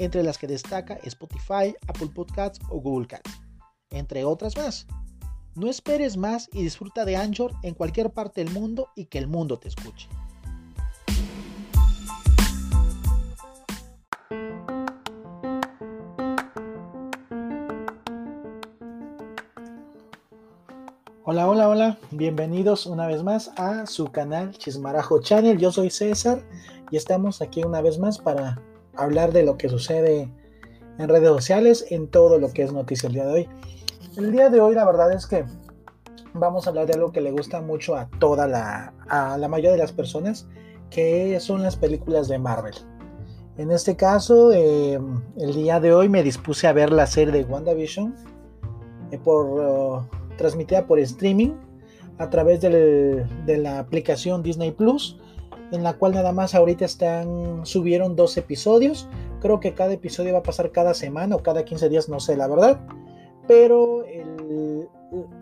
entre las que destaca Spotify, Apple Podcasts o Google Cats, entre otras más. No esperes más y disfruta de Anchor en cualquier parte del mundo y que el mundo te escuche. Hola, hola, hola, bienvenidos una vez más a su canal Chismarajo Channel. Yo soy César y estamos aquí una vez más para hablar de lo que sucede en redes sociales, en todo lo que es noticia el día de hoy. El día de hoy la verdad es que vamos a hablar de algo que le gusta mucho a toda la, a la mayoría de las personas, que son las películas de Marvel. En este caso, em, el día de hoy me dispuse a ver la serie de WandaVision eh, por, uh, transmitida por streaming a través de la aplicación Disney Plus en la cual nada más ahorita están, subieron dos episodios. Creo que cada episodio va a pasar cada semana o cada 15 días, no sé la verdad. Pero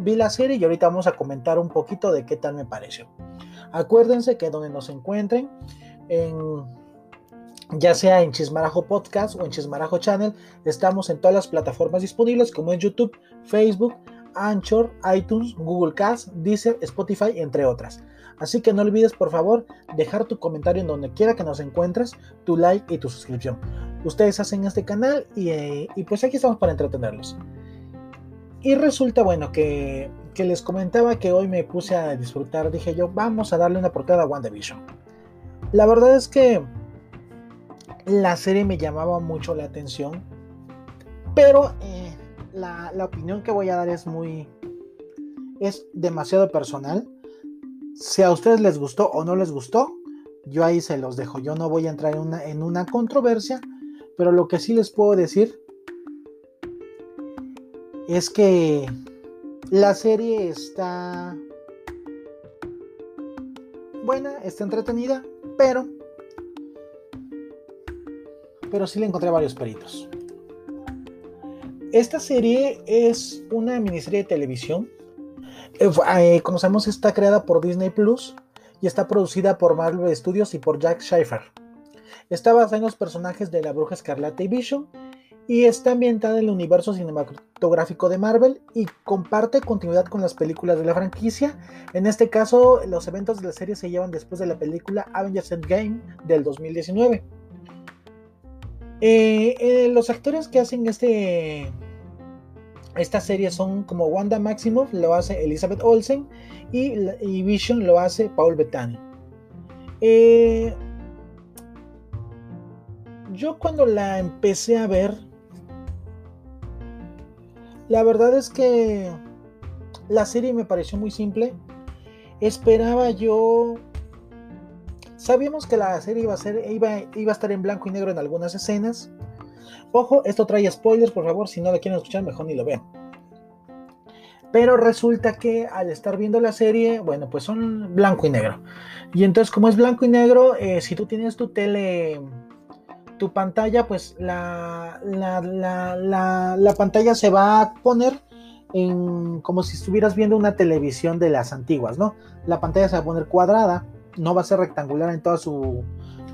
vi la serie y ahorita vamos a comentar un poquito de qué tal me pareció. Acuérdense que donde nos encuentren, ya sea en Chismarajo Podcast o en Chismarajo Channel, estamos en todas las plataformas disponibles como en YouTube, Facebook, Anchor, iTunes, Google Cast, Deezer, Spotify, entre otras. Así que no olvides por favor dejar tu comentario en donde quiera que nos encuentres, tu like y tu suscripción. Ustedes hacen este canal y, eh, pues aquí estamos para entretenerlos. Y resulta bueno que, les comentaba que hoy me puse a disfrutar, dije yo, vamos a darle una portada a WandaVision. La verdad es que la serie me llamaba mucho la atención, pero eh, la opinión que voy a dar es muy... es demasiado personal si a ustedes les gustó o no les gustó, yo ahí se los dejo. Yo no voy a entrar en una, en una controversia, pero lo que sí les puedo decir es que la serie está buena, está entretenida, pero pero sí le encontré varios peritos. Esta serie es una miniserie de televisión eh, eh, como sabemos, está creada por Disney Plus y está producida por Marvel Studios y por Jack Schaffer. Está basada en los personajes de la Bruja Escarlata y Vision y está ambientada en el universo cinematográfico de Marvel y comparte continuidad con las películas de la franquicia. En este caso, los eventos de la serie se llevan después de la película Avengers Endgame del 2019. Eh, los actores que hacen este esta serie son como Wanda Maximoff lo hace Elizabeth Olsen y, Vision lo hace Paul Bettany. Eh, yo cuando la empecé a ver, la verdad es que la serie me pareció muy simple. Esperaba yo... Sabíamos que la serie iba a, ser, iba, iba a estar en blanco y negro en algunas escenas. Ojo, esto trae spoilers, por favor, si no lo quieren escuchar, mejor ni lo vean. Pero resulta que al estar viendo la serie, bueno, pues son blanco y negro. Y entonces, como es blanco y negro, eh, si tú tienes tu tele, tu pantalla, pues la, la, pantalla se va a poner en, como si estuvieras viendo una televisión de las antiguas, ¿no? La pantalla se va a poner cuadrada, no va a ser rectangular en toda su,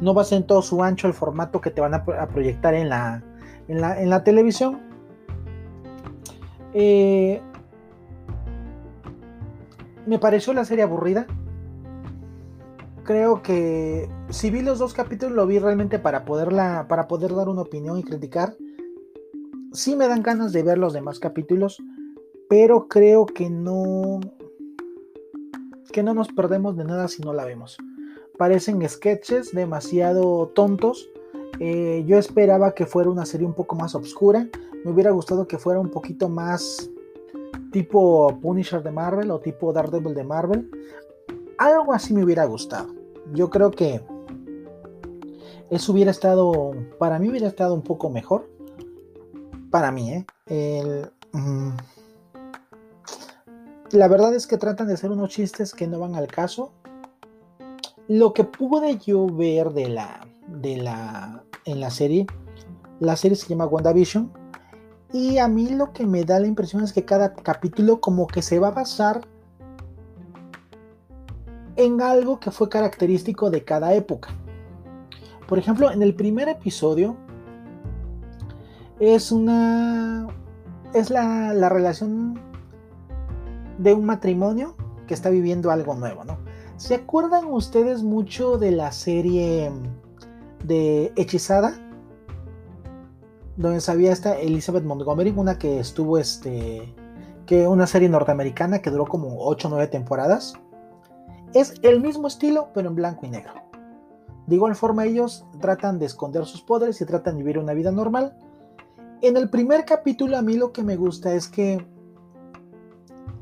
no va a ser en todo su ancho el formato que te van a, proyectar en la, en la, televisión. Eh, me pareció la serie aburrida. Creo que si vi los dos capítulos lo vi realmente para poderla para poder dar una opinión y criticar. Sí me dan ganas de ver los demás capítulos, pero creo que no que no nos perdemos de nada si no la vemos. Parecen sketches demasiado tontos eh, yo esperaba que fuera una serie un poco más oscura. Me hubiera gustado que fuera un poquito más tipo Punisher de Marvel o tipo Daredevil de Marvel. Algo así me hubiera gustado. Yo creo que eso hubiera estado, para mí hubiera estado un poco mejor. para mí, ¿eh? Mm, la verdad es que tratan de hacer unos chistes que no van al caso. Lo que pude yo ver de la, de la, en la serie, la serie se llama WandaVision, y a mí lo que me da la impresión es que cada capítulo como que se va a basar en algo que fue característico de cada época. Por ejemplo, en el primer episodio es una es la, la relación de un matrimonio que está viviendo algo nuevo, ¿no? ¿Se acuerdan ustedes mucho de la serie de Hechizada? Donde sabía esta Elizabeth Montgomery, una que estuvo este que una serie norteamericana que duró como 8 o 9 temporadas. Es el mismo estilo, pero en blanco y negro. De igual forma ellos tratan de esconder sus poderes y tratan de vivir una vida normal. En el primer capítulo a mí lo que me gusta es que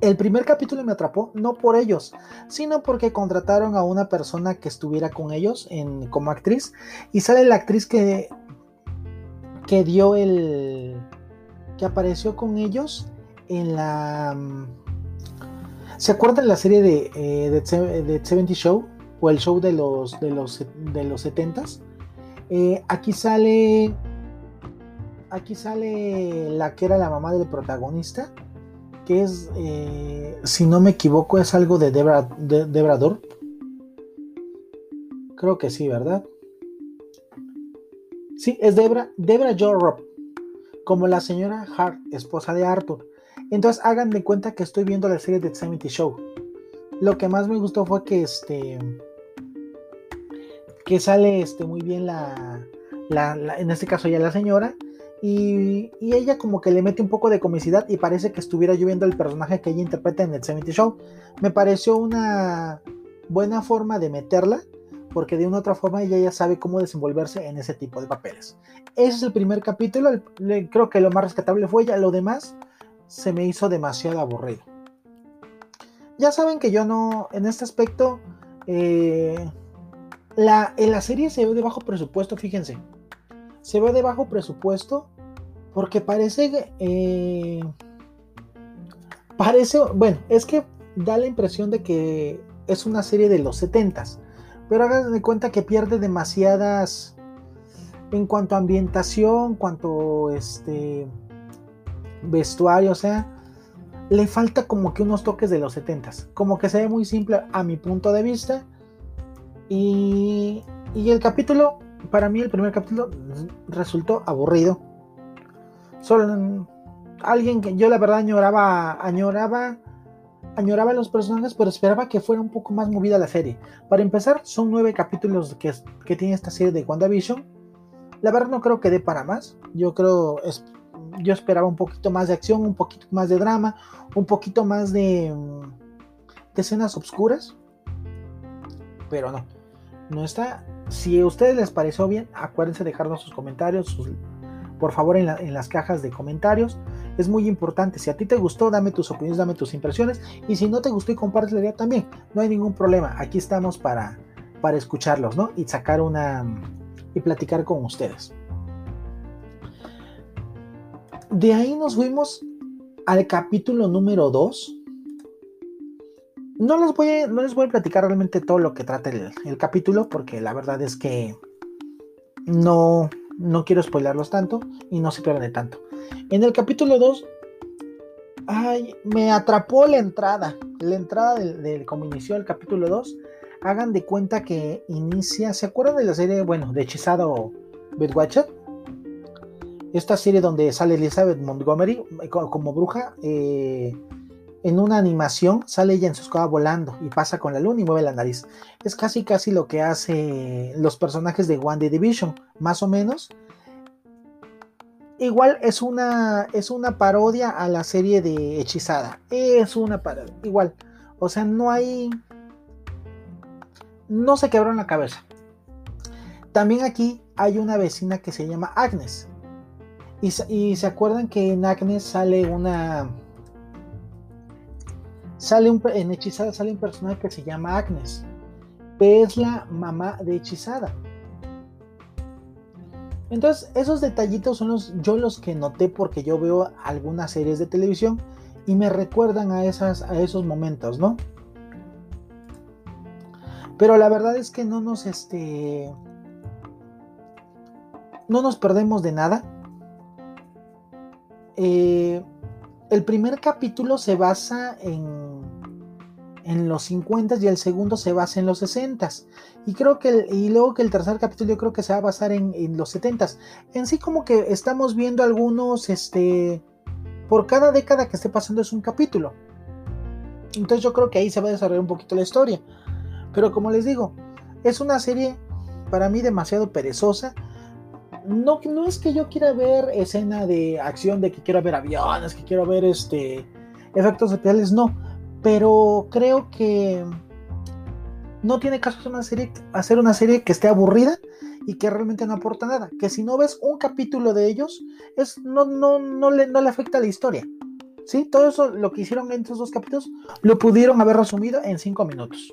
el primer capítulo me atrapó, no por ellos, sino porque contrataron a una persona que estuviera con ellos en, como actriz. Y sale la actriz que, que dio el. que apareció con ellos en la. ¿Se acuerdan de la serie de, eh, de, 70 Show? O el show de los, de los, de los 70s. Eh, aquí sale. Aquí sale la que era la mamá del protagonista que es, eh, si no me equivoco, es algo de Debra, de, Creo que sí, ¿verdad? Sí, es Debra, Debra Jorrop, como la señora Hart, esposa de Arthur. Entonces hagan de cuenta que estoy viendo la serie de 70 Show. Lo que más me gustó fue que este que sale este muy bien la, la en este caso ya la señora y, ella como que le mete un poco de comicidad y parece que estuviera lloviendo el personaje que ella interpreta en el 70 Show. Me pareció una buena forma de meterla, porque de una u otra forma ella ya sabe cómo desenvolverse en ese tipo de papeles. Ese es el primer capítulo, creo que lo más rescatable fue ella, lo demás se me hizo demasiado aburrido. Ya saben que yo no, en este aspecto, eh, la, la serie se ve de bajo presupuesto, fíjense. Se ve de bajo presupuesto porque parece eh, parece, bueno, es que da la impresión de que es una serie de los 70s. Pero hagan cuenta que pierde demasiadas en cuanto a ambientación, en cuanto este vestuario, o sea, le falta como que unos toques de los 70s. Como que se ve muy simple a mi punto de vista. Y, y el capítulo, para mí el primer capítulo resultó aburrido Solo alguien que yo la verdad añoraba, añoraba, añoraba los personajes, pero esperaba que fuera un poco más movida la serie. Para empezar, son nueve capítulos que, que tiene esta serie de WandaVision. La verdad no creo que dé para más. Yo creo, yo esperaba un poquito más de acción, un poquito más de drama, un poquito más de, de escenas oscuras. Pero no, no está. Si a ustedes les pareció bien, acuérdense de dejarnos sus comentarios, sus por favor en, las cajas de comentarios. Es muy importante. Si a ti te gustó, dame tus opiniones, dame tus impresiones. Y si no te gustó y comparte la idea también, no hay ningún problema. Aquí estamos para, para escucharlos, ¿no? Y sacar una. y platicar con ustedes. De ahí nos fuimos al capítulo número 2. No les, voy a, no les voy a platicar realmente todo lo que trata el, el capítulo, porque la verdad es que no, no quiero spoilarlos tanto y no se pierden tanto. En el capítulo 2, ay, me atrapó la entrada. La entrada del, como inició el capítulo 2. Hagan de cuenta que inicia. ¿Se acuerdan de la serie, bueno, de Hechizado Bedwatcher? Esta serie donde sale Elizabeth Montgomery eh, como bruja. Eh, en una animación sale ella en su escoba volando y pasa con la luna y mueve la nariz. Es casi casi lo que hace los personajes de One Division, más o menos. Igual es una, es una parodia a la serie de Hechizada. Es una parodia. Igual. O sea, no hay... No se quebró en la cabeza. También aquí hay una vecina que se llama Agnes. Y, y se acuerdan que en Agnes sale una sale un, en Hechizada sale un personaje que se llama Agnes, que es la mamá de Hechizada. Entonces, esos detallitos son los, yo los que noté porque yo veo algunas series de televisión y me recuerdan a, esas, a esos momentos, ¿no? Pero la verdad es que no nos, este, no nos perdemos de nada. Eh, el primer capítulo se basa en, en los 50 y el segundo se basa en los 60 y creo que y luego que el tercer capítulo yo creo que se va a basar en, en los 70 en sí como que estamos viendo algunos este por cada década que esté pasando es un capítulo. Entonces yo creo que ahí se va a desarrollar un poquito la historia. Pero como les digo es una serie para mí demasiado perezosa. No, no es que yo quiera ver escena de acción, de que quiero ver aviones, que quiero ver este efectos especiales, no. Pero creo que no tiene caso hacer una serie, que esté aburrida y que realmente no aporta nada. Que si no ves un capítulo de ellos, es, no, no, no, le, no le afecta la historia. ¿Sí? Todo eso, lo que hicieron en estos dos capítulos, lo pudieron haber resumido en cinco minutos.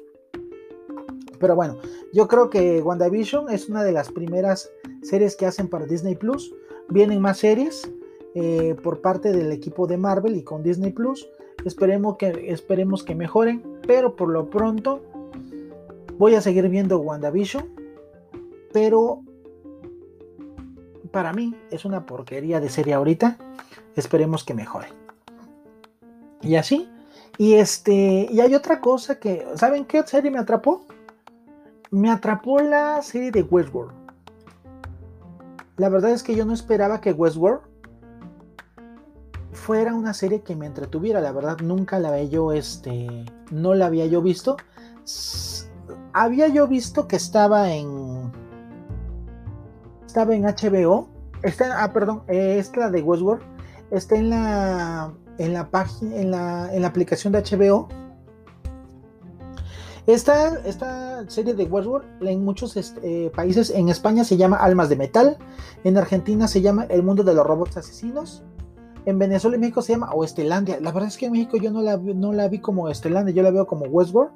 Pero bueno, yo creo que WandaVision es una de las primeras series que hacen para Disney Plus. Vienen más series eh, por parte del equipo de Marvel y con Disney Plus. Esperemos que, esperemos que mejoren, pero por lo pronto voy a seguir viendo WandaVision. Pero para mí es una porquería de serie ahorita. Esperemos que mejore. Y así. Y este. Y hay otra cosa que. ¿Saben qué serie me atrapó? me atrapó la serie de Westworld. La verdad es que yo no esperaba que Westworld fuera una serie que me entretuviera. La verdad, nunca la había yo, este, no la había yo visto. había yo visto que estaba en, estaba en HBO. Está, ah, perdón, esta de Westworld está en la, en la página, en la, en la aplicación de HBO esta, esta serie de Westworld en muchos este, eh, países, en España se llama Almas de Metal, en Argentina se llama El Mundo de los Robots Asesinos, en Venezuela y México se llama Oestelandia. La verdad es que en México yo no la, no la vi como Oestelandia, yo la veo como Westworld.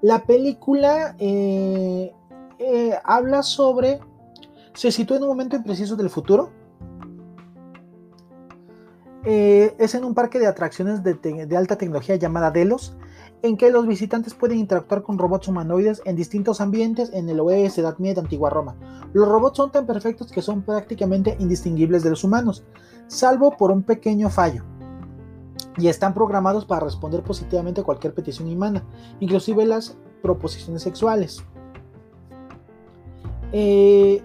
La película eh, eh, habla sobre, se sitúa en un momento impreciso del futuro. es en un parque de atracciones de, de alta tecnología llamada Delos en que los visitantes pueden interactuar con robots humanoides en distintos ambientes en el oeste, Edad Media, Antigua Roma. Los robots son tan perfectos que son prácticamente indistinguibles de los humanos, salvo por un pequeño fallo. Y están programados para responder positivamente a cualquier petición humana, inclusive las proposiciones sexuales. Eh,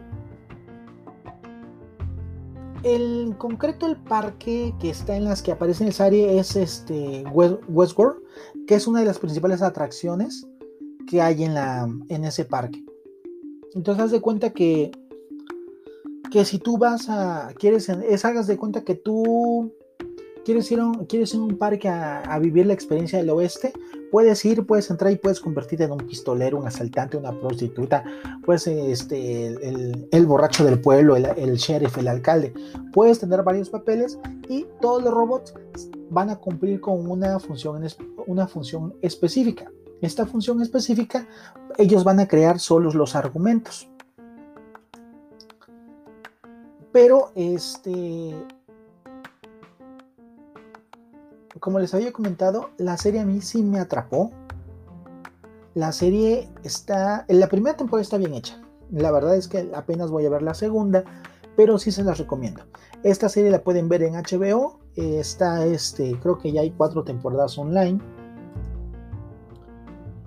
en concreto el parque que está en las que aparece en el serie es este Westworld, que es una de las principales atracciones que hay en, la, en ese parque. Entonces haz de cuenta que, que si tú vas a, quieres, es hagas de cuenta que tú quieres ir a un, quieres ir un parque a, vivir la experiencia del oeste, puedes ir, puedes entrar y puedes convertirte en un pistolero, un asaltante, una prostituta, puedes este, el, borracho del pueblo, el, el, sheriff, el alcalde. Puedes tener varios papeles y todos los robots van a cumplir con una función, una función específica. Esta función específica, ellos van a crear solos los argumentos. Pero este como les había comentado, la serie a mí sí me atrapó. La serie está, la primera temporada está bien hecha. La verdad es que apenas voy a ver la segunda, pero sí se las recomiendo. Esta serie la pueden ver en HBO. Está, este, creo que ya hay cuatro temporadas online.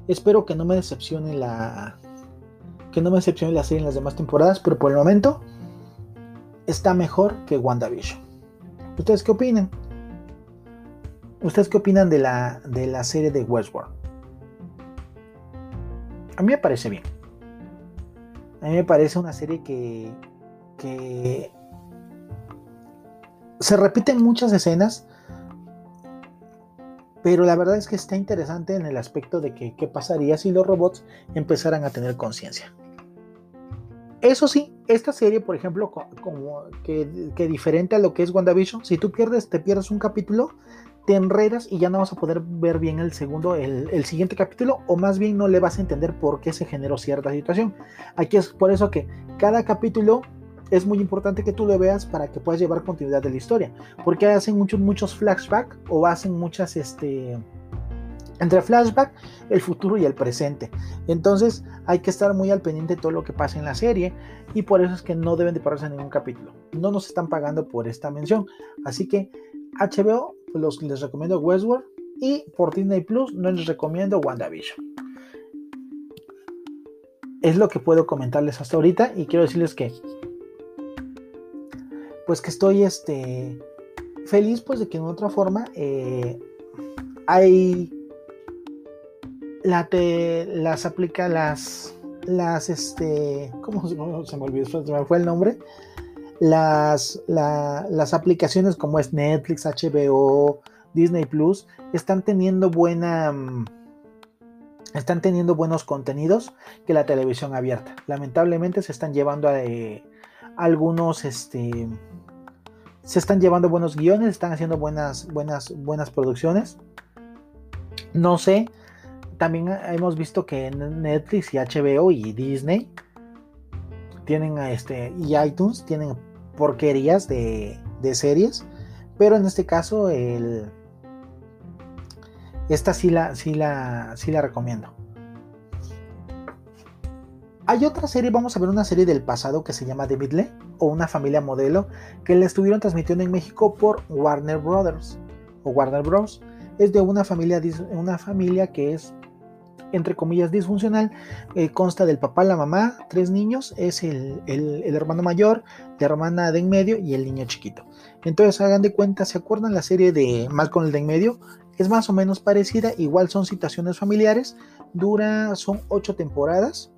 Espero que no me decepcione la, que no me decepcione la serie en las demás temporadas, pero por el momento está mejor que WandaVision. ¿Ustedes qué opinan? ¿Ustedes qué opinan de la, de la serie de Westworld? A mí me parece bien. A mí me parece una serie que, que se repiten muchas escenas, pero la verdad es que está interesante en el aspecto de que qué pasaría si los robots empezaran a tener conciencia. Eso sí, esta serie, por ejemplo, como que, que, diferente a lo que es WandaVision, si tú pierdes, te pierdes un capítulo, te enredas y ya no vas a poder ver bien el segundo, el, siguiente capítulo, o más bien no le vas a entender por qué se generó cierta situación. Aquí es por eso que cada capítulo es muy importante que tú lo veas para que puedas llevar continuidad de la historia. Porque hacen muchos, muchos flashbacks o hacen muchas, este, entre flashback, el futuro y el presente. Entonces hay que estar muy al pendiente de todo lo que pasa en la serie y por eso es que no deben de pararse ningún capítulo. No nos están pagando por esta mención. Así que HBO los, les recomiendo Westworld y por Disney Plus no les recomiendo WandaVision. Es lo que puedo comentarles hasta ahorita y quiero decirles que pues que estoy este feliz pues de que en otra forma eh, hay la te, las aplica las las este cómo se olvidó se me fue el nombre. Las las aplicaciones como es Netflix HBO Disney Plus están teniendo buena mm, están teniendo buenos contenidos que la televisión abierta. Lamentablemente se están llevando a eh, algunos este se están llevando buenos guiones están haciendo buenas buenas buenas producciones. No sé también hemos visto que Netflix y HBO y Disney tienen este y iTunes tienen porquerías de, series, pero en este caso el, esta sí la, sí la, sí la recomiendo. Hay otra serie, vamos a ver una serie del pasado que se llama The Midley o una familia modelo que la estuvieron transmitiendo en México por Warner Brothers o Warner Bros. Es de una familia, una familia que es entre comillas, disfuncional, eh, consta del papá, la mamá, tres niños, es el, hermano mayor, la hermana de en medio y el niño chiquito. Entonces hagan de cuenta, ¿se acuerdan la serie de con el de en medio? Es más o menos parecida, igual son situaciones familiares, dura, son ocho temporadas.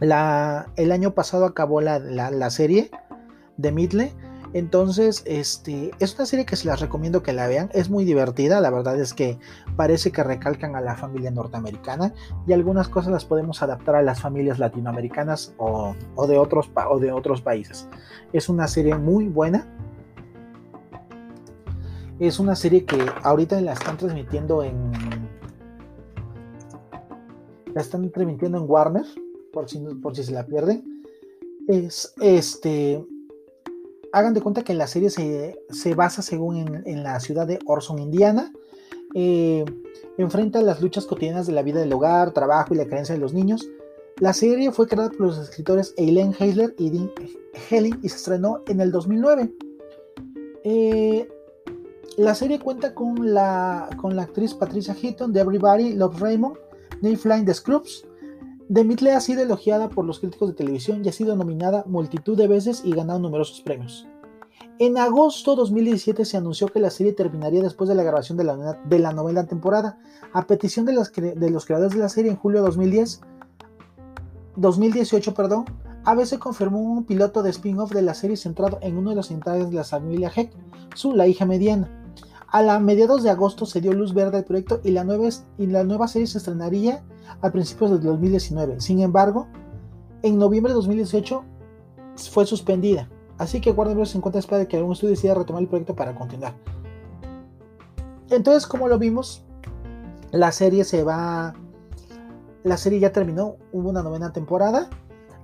La, el año pasado acabó la, la serie de Midle entonces, este, es una serie que se las recomiendo que la vean. Es muy divertida, la verdad es que parece que recalcan a la familia norteamericana y algunas cosas las podemos adaptar a las familias latinoamericanas o, de, otros, o de otros países. Es una serie muy buena. Es una serie que ahorita la están transmitiendo en. La están transmitiendo en Warner, por si, por si se la pierden. Es este hagan de cuenta que la serie se, basa según en, la ciudad de Orson, Indiana. Eh, enfrenta las luchas cotidianas de la vida del hogar, trabajo y la creencia de los niños. La serie fue creada por los escritores Eileen Heisler y Dean Helling y se estrenó en el 2009. Eh, la serie cuenta con la, con la actriz Patricia Heaton de Everybody Love Raymond, Nate Flying The Scrubs, The Midley ha sido elogiada por los críticos de televisión y ha sido nominada multitud de veces y ganado numerosos premios. En agosto de 2017 se anunció que la serie terminaría después de la grabación de la, de novena temporada. A petición de, los creadores de la serie en julio de 2010, 2018, perdón, ABC confirmó un piloto de spin-off de la serie centrado en uno de los integrantes de la familia Heck, su la hija mediana. A la mediados de agosto se dio luz verde al proyecto y la nueva, serie se estrenaría a principios de 2019. Sin embargo, en noviembre de 2018 fue suspendida. Así que Warner Bros. se encuentra espera de que algún estudio decida retomar el proyecto para continuar. Entonces, como lo vimos, la serie se va. La serie ya terminó, hubo una novena temporada.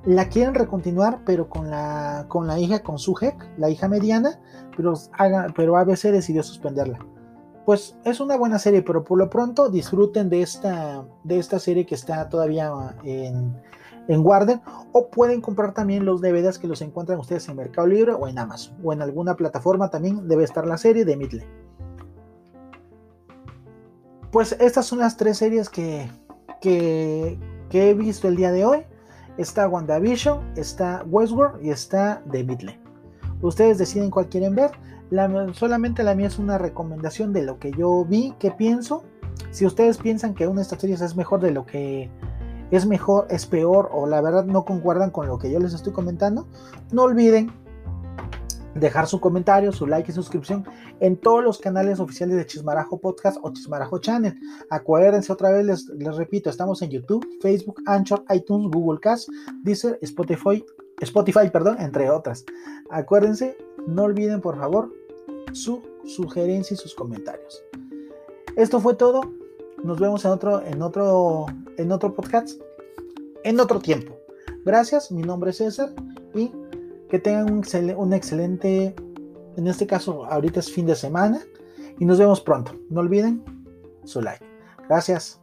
La quieren recontinuar, pero con la, con la hija, con su la hija mediana, pero, pero ABC decidió suspenderla. Pues es una buena serie, pero por lo pronto disfruten de esta, de esta serie que está todavía en, en Warden o pueden comprar también los DVDs que los encuentran ustedes en Mercado Libre o en Amazon o en alguna plataforma también debe estar la serie de Midley. Pues estas son las tres series que, que he visto el día de hoy. Está WandaVision, está Westworld y está The Midley. Ustedes deciden cuál quieren ver. solamente la mía es una recomendación de lo que yo vi, que pienso. Si ustedes piensan que una de estas series es mejor de lo que es mejor, es peor o la verdad no concuerdan con lo que yo les estoy comentando, no olviden dejar su comentario, su like y suscripción en todos los canales oficiales de Chismarajo Podcast o Chismarajo Channel. Acuérdense otra vez, les, les repito, estamos en YouTube, Facebook, Anchor, iTunes, Google Cast, Deezer, Spotify, Spotify, perdón, entre otras. Acuérdense, no olviden por favor su sugerencia y sus comentarios. Esto fue todo. Nos vemos en otro, en otro, en otro podcast, en otro tiempo. Gracias, mi nombre es César y Que tengan un, excelente, en este caso ahorita es fin de semana y nos vemos pronto. No olviden su like. Gracias.